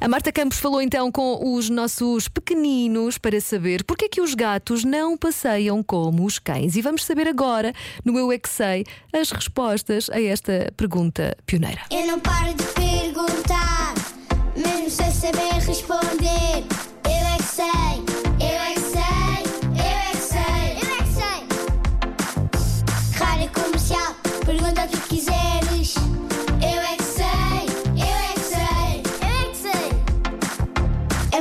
A Marta Campos falou então com os nossos pequeninos para saber porque é que os gatos não passeiam como os cães. E vamos saber agora, no Eu é que Sei, as respostas a esta pergunta pioneira. Eu não paro de perguntar, mesmo sem saber responder.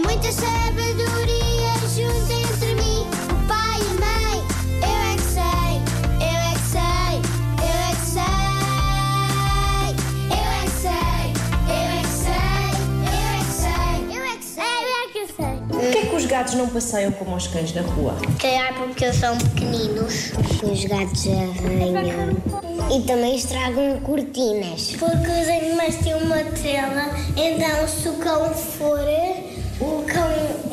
Muita sabedoria junto entre mim, o pai e a mãe. Eu é que sei, eu é que sei, eu é que sei. Eu é que sei, eu é que sei, eu é que sei, eu é que sei, eu é que sei. Porquê é que os gatos não passeiam como os cães na rua? Calhar porque eles são pequeninos. Os gatos arranham. E também estragam cortinas. Porque os animais têm uma tela, então se o cão for,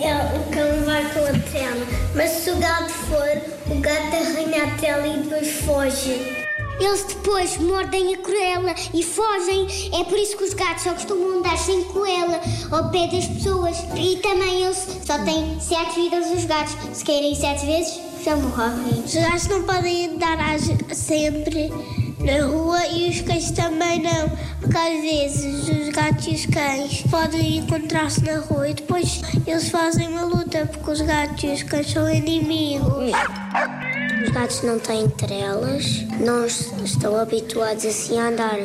é- o cão vai com a tela. Mas se o gato for, o gato arranha a tela e depois foge. Eles depois mordem a coela e fogem. É por isso que os gatos só costumam andar sem coela ao pé das pessoas. E também eles só têm sete vidas os gatos. Se querem sete vezes, já morrem. Os gatos não podem andar sempre na rua e os cães também não. Porque às vezes os gatos e os cães podem encontrar-se na rua e depois eles fazem uma luta porque os gatos e os cães são inimigos. Os gatos não têm trelas, não es- estão habituados assim a andar.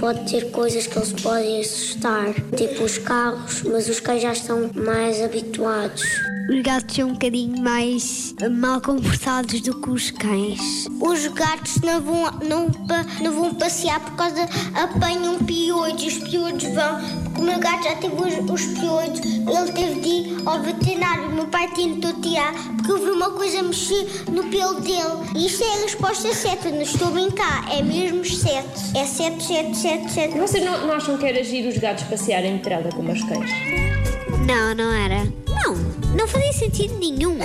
Pode ter coisas que eles podem assustar, tipo os carros, mas os cães já estão mais habituados. Os gatos são um bocadinho mais mal comportados do que os cães. Os gatos não vão, não, não vão passear por causa apanham piolhos. Os piolhos vão, porque o meu gato já teve os, os piolhos, ele teve ao veterinário. O meu pai tentou tirar porque eu vi uma coisa mexer no pelo dele. E isto é a resposta certa, não estou a brincar, é mesmo 7. É 7, 7, 7, 7. Vocês não, não acham que era giro os gatos passearem de trela como os cães? Não, não era. Não, não fazia sentido nenhum.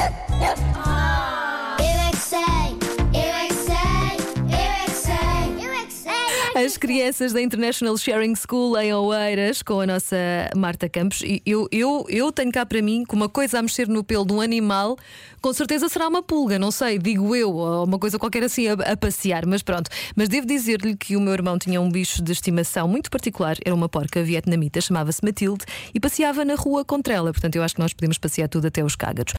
As crianças da International Sharing School em Oeiras com a nossa Marta Campos. E eu, eu, eu tenho cá para mim que uma coisa a mexer no pelo de um animal, com certeza será uma pulga, não sei, digo eu, ou uma coisa qualquer assim a, a passear, mas pronto. Mas devo dizer-lhe que o meu irmão tinha um bicho de estimação muito particular, era uma porca vietnamita, chamava-se Matilde, e passeava na rua contra ela. Portanto, eu acho que nós podemos passear tudo até os cágados.